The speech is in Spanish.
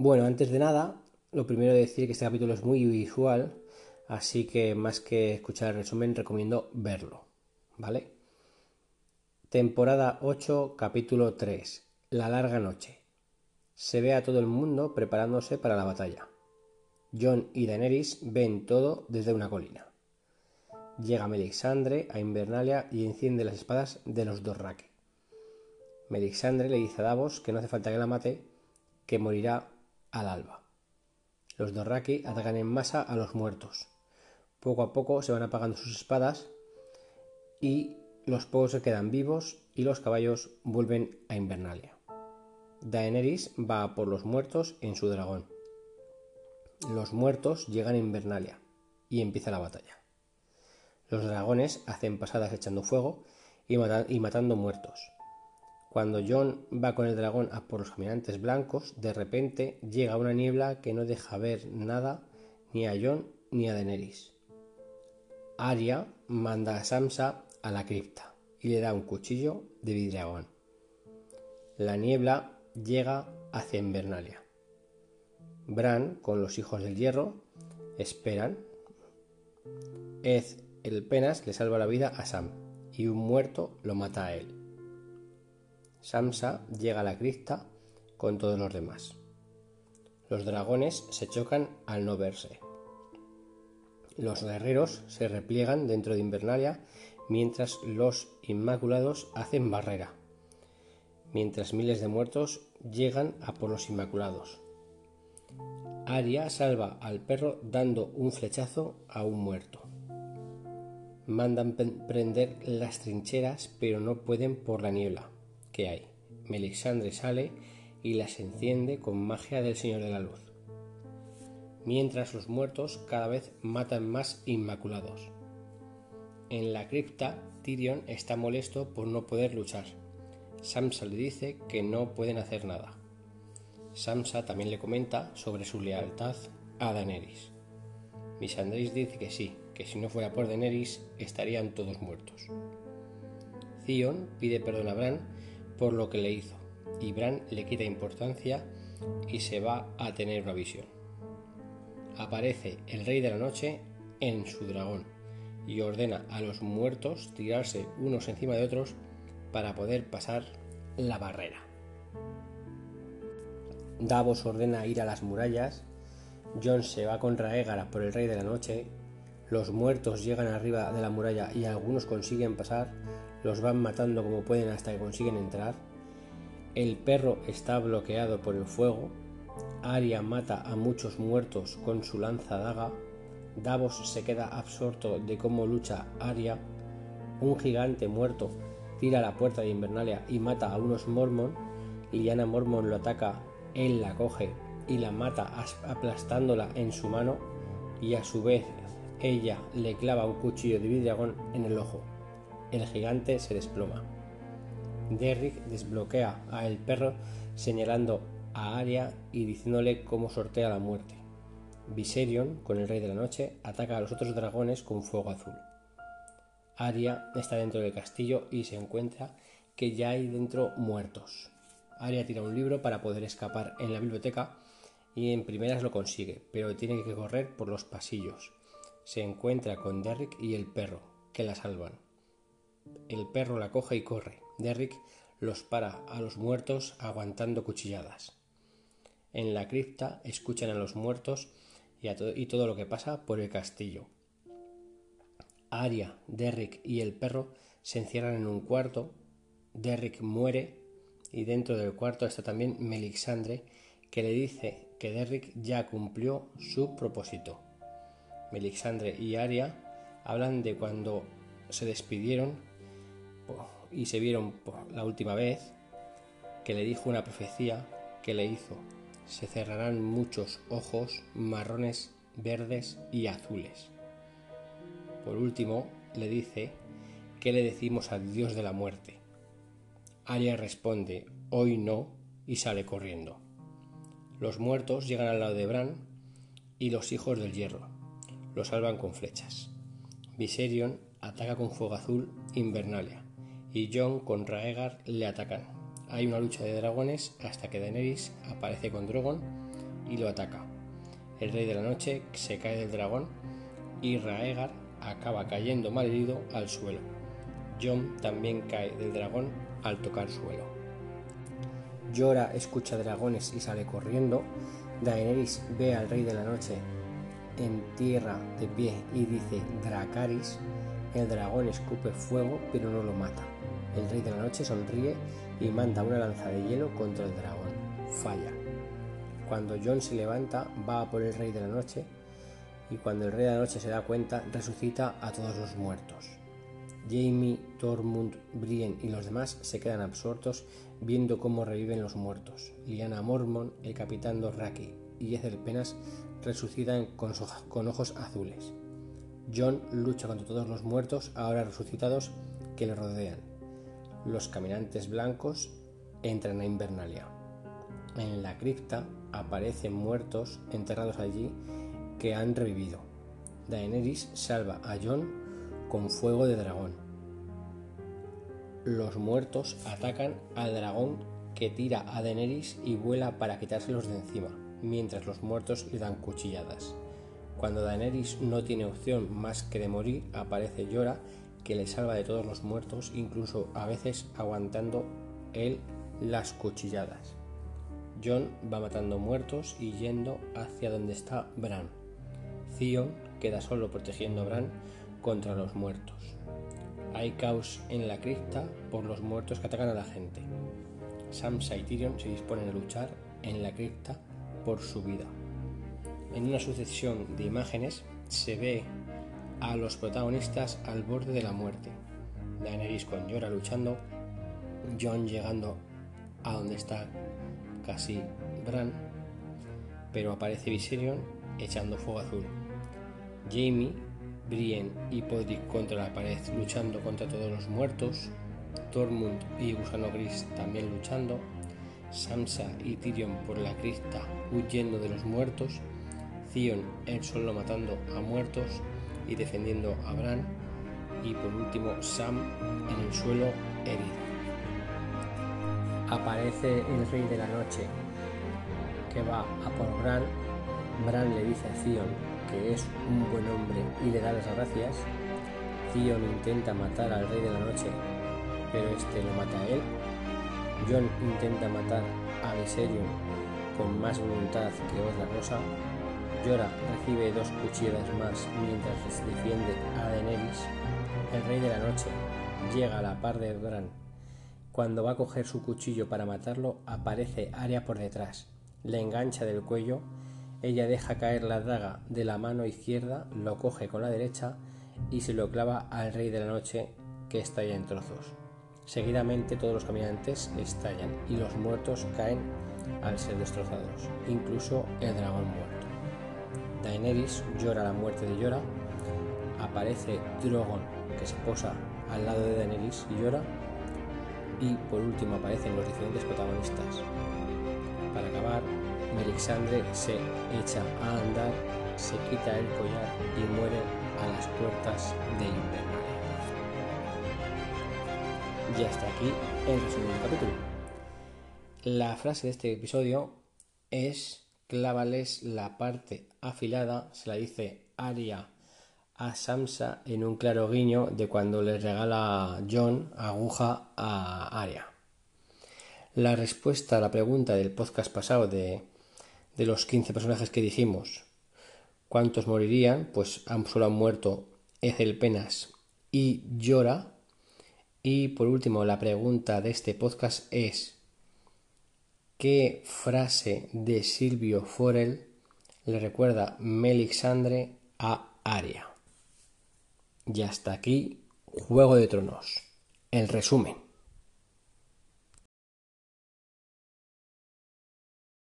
Bueno, antes de nada, lo primero de decir que este capítulo es muy visual, así que más que escuchar el resumen, recomiendo verlo, ¿vale? Temporada 8, capítulo 3. La larga noche. Se ve a todo el mundo preparándose para la batalla. John y Daenerys ven todo desde una colina. Llega Melisandre a Invernalia y enciende las espadas de los Dorraki. Melisandre le dice a Davos que no hace falta que la mate, que morirá al alba. Los Dorraki atacan en masa a los muertos. Poco a poco se van apagando sus espadas y los pocos se quedan vivos y los caballos vuelven a Invernalia. Daenerys va por los muertos en su dragón. Los muertos llegan a Invernalia y empieza la batalla. Los dragones hacen pasadas echando fuego y, y matando muertos. Cuando John va con el dragón a por los caminantes blancos, de repente llega una niebla que no deja ver nada ni a John ni a Daenerys. Arya manda a Samsa a la cripta y le da un cuchillo de vidriagón. La niebla llega hacia Invernalia. Bran, con los hijos del hierro, esperan. Ed el Penas le salva la vida a Sam y un muerto lo mata a él. Samsa llega a la cripta con todos los demás. Los dragones se chocan al no verse. Los guerreros se repliegan dentro de Invernalia mientras los Inmaculados hacen barrera, mientras miles de muertos llegan a por los Inmaculados. Aria salva al perro dando un flechazo a un muerto. Mandan prender las trincheras pero no pueden por la niebla hay. Melisandre sale y las enciende con magia del Señor de la Luz. Mientras los muertos cada vez matan más inmaculados. En la cripta, Tyrion está molesto por no poder luchar. Samsa le dice que no pueden hacer nada. Samsa también le comenta sobre su lealtad a Daenerys. Misandris dice que sí, que si no fuera por Daenerys estarían todos muertos. Theon pide perdón a Bran por lo que le hizo, y Bran le quita importancia y se va a tener una visión. Aparece el Rey de la Noche en su dragón y ordena a los muertos tirarse unos encima de otros para poder pasar la barrera. Davos ordena ir a las murallas, Jon se va contra Rhaegar por el Rey de la Noche, los muertos llegan arriba de la muralla y algunos consiguen pasar, los van matando como pueden hasta que consiguen entrar, el perro está bloqueado por el fuego, Arya mata a muchos muertos con su lanza daga, Davos se queda absorto de cómo lucha Arya, un gigante muerto tira la puerta de Invernalia y mata a unos Mormon, Lyanna Mormon lo ataca, él la coge y la mata aplastándola en su mano. Y a su vez ella le clava un cuchillo de vidriagón en el ojo. El gigante se desploma. Derrick desbloquea a el perro señalando a Arya y diciéndole cómo sortea la muerte. Viserion, con el Rey de la Noche, ataca a los otros dragones con fuego azul. Arya está dentro del castillo y se encuentra que ya hay dentro muertos. Arya tira un libro para poder escapar en la biblioteca y en primeras lo consigue, pero tiene que correr por los pasillos. Se encuentra con Derrick y el perro, que la salvan. El perro la coge y corre. Derrick los para a los muertos aguantando cuchilladas. En la cripta escuchan a los muertos y, y todo lo que pasa por el castillo. Arya, Derrick y el perro se encierran en un cuarto. Derrick muere y dentro del cuarto está también Melisandre que le dice que Derrick ya cumplió su propósito. Melisandre y Arya hablan de cuando se despidieron y se vieron la última vez, que le dijo una profecía que le hizo. Se cerrarán muchos ojos marrones, verdes y azules. Por último, le dice, ¿qué le decimos al Dios de la muerte? Arya responde, hoy no, y sale corriendo. Los muertos llegan al lado de Bran y los hijos del hierro. Lo salvan con flechas. Viserion ataca con fuego azul Invernalia y Jon con Raegar le atacan. Hay una lucha de dragones hasta que Daenerys aparece con Drogon y lo ataca. El rey de la noche se cae del dragón y Raegar acaba cayendo malherido al suelo. Jon también cae del dragón al tocar suelo. Llora, escucha dragones y sale corriendo. Daenerys ve al rey de la noche en tierra de pie y dice Dracaris. El dragón escupe fuego pero no lo mata. El rey de la noche sonríe y manda una lanza de hielo contra el dragón. Falla. Cuando Jon se levanta, va a por el rey de la noche y cuando el rey de la noche se da cuenta, resucita a todos los muertos. Jamie, Tormund, Brienne y los demás se quedan absortos viendo cómo reviven los muertos. Liana Mormon, el capitán Dorraki y Ethel Penas resucitan con ojos azules. John lucha contra todos los muertos ahora resucitados que le rodean. Los caminantes blancos entran a Invernalia. En la cripta aparecen muertos enterrados allí que han revivido. Daenerys salva a Jon con fuego de dragón. Los muertos atacan al dragón que tira a Daenerys y vuela para quitárselos de encima, mientras los muertos le dan cuchilladas. Cuando Daenerys no tiene opción más que de morir, aparece Yora que le salva de todos los muertos, incluso a veces aguantando él las cuchilladas. Jon va matando muertos y yendo hacia donde está Bran. Theon queda solo protegiendo a Bran contra los muertos. Hay caos en la cripta por los muertos que atacan a la gente. Sansa y Tyrion se disponen a luchar en la cripta por su vida. En una sucesión de imágenes se ve a los protagonistas al borde de la muerte. Daenerys con Llora luchando, Jon llegando a donde está casi Bran, pero aparece Viserion echando fuego azul. Jamie, Brienne y Podrick contra la pared luchando contra todos los muertos, Tormund y Gusano Gris también luchando, Sansa y Tyrion por la crista huyendo de los muertos, Theon él solo matando a muertos y defendiendo a Bran, y por último Sam en el suelo herido. Aparece el rey de la noche que va a por Bran. Bran le dice a Theon que es un buen hombre y le da las gracias. Theon intenta matar al rey de la noche, pero este lo mata a él. Jon intenta matar a Viserion con más voluntad que otra cosa. Llora recibe dos cuchilladas más mientras defiende a Daenerys. El rey de la noche llega a la par de Bran. Cuando va a coger su cuchillo para matarlo, aparece Arya por detrás. Le engancha del cuello ella deja caer la daga de la mano izquierda, lo coge con la derecha y se lo clava al rey de la noche que estalla en trozos. Seguidamente todos los caminantes estallan y los muertos caen al ser destrozados, incluso el dragón muerto. Daenerys llora la muerte de Llora, aparece Drogon que se posa al lado de Daenerys y llora, y por último aparecen los diferentes protagonistas. Para acabar, Melisandre se echa a andar, se quita el collar y muere a las puertas de Invernalia. Y hasta aquí el resumen del capítulo. La frase de este episodio es clávales la parte afilada, se la dice Aria a Samsa en un claro guiño de cuando le regala John aguja a Aria. La respuesta a la pregunta del podcast pasado de de los 15 personajes que dijimos, ¿cuántos morirían? Pues solo han muerto Ethel Penas y Llora. Y por último, la pregunta de este podcast es, ¿qué frase de Silvio Forel le recuerda Melixandre a Aria? Y hasta aquí, Juego de Tronos. El resumen.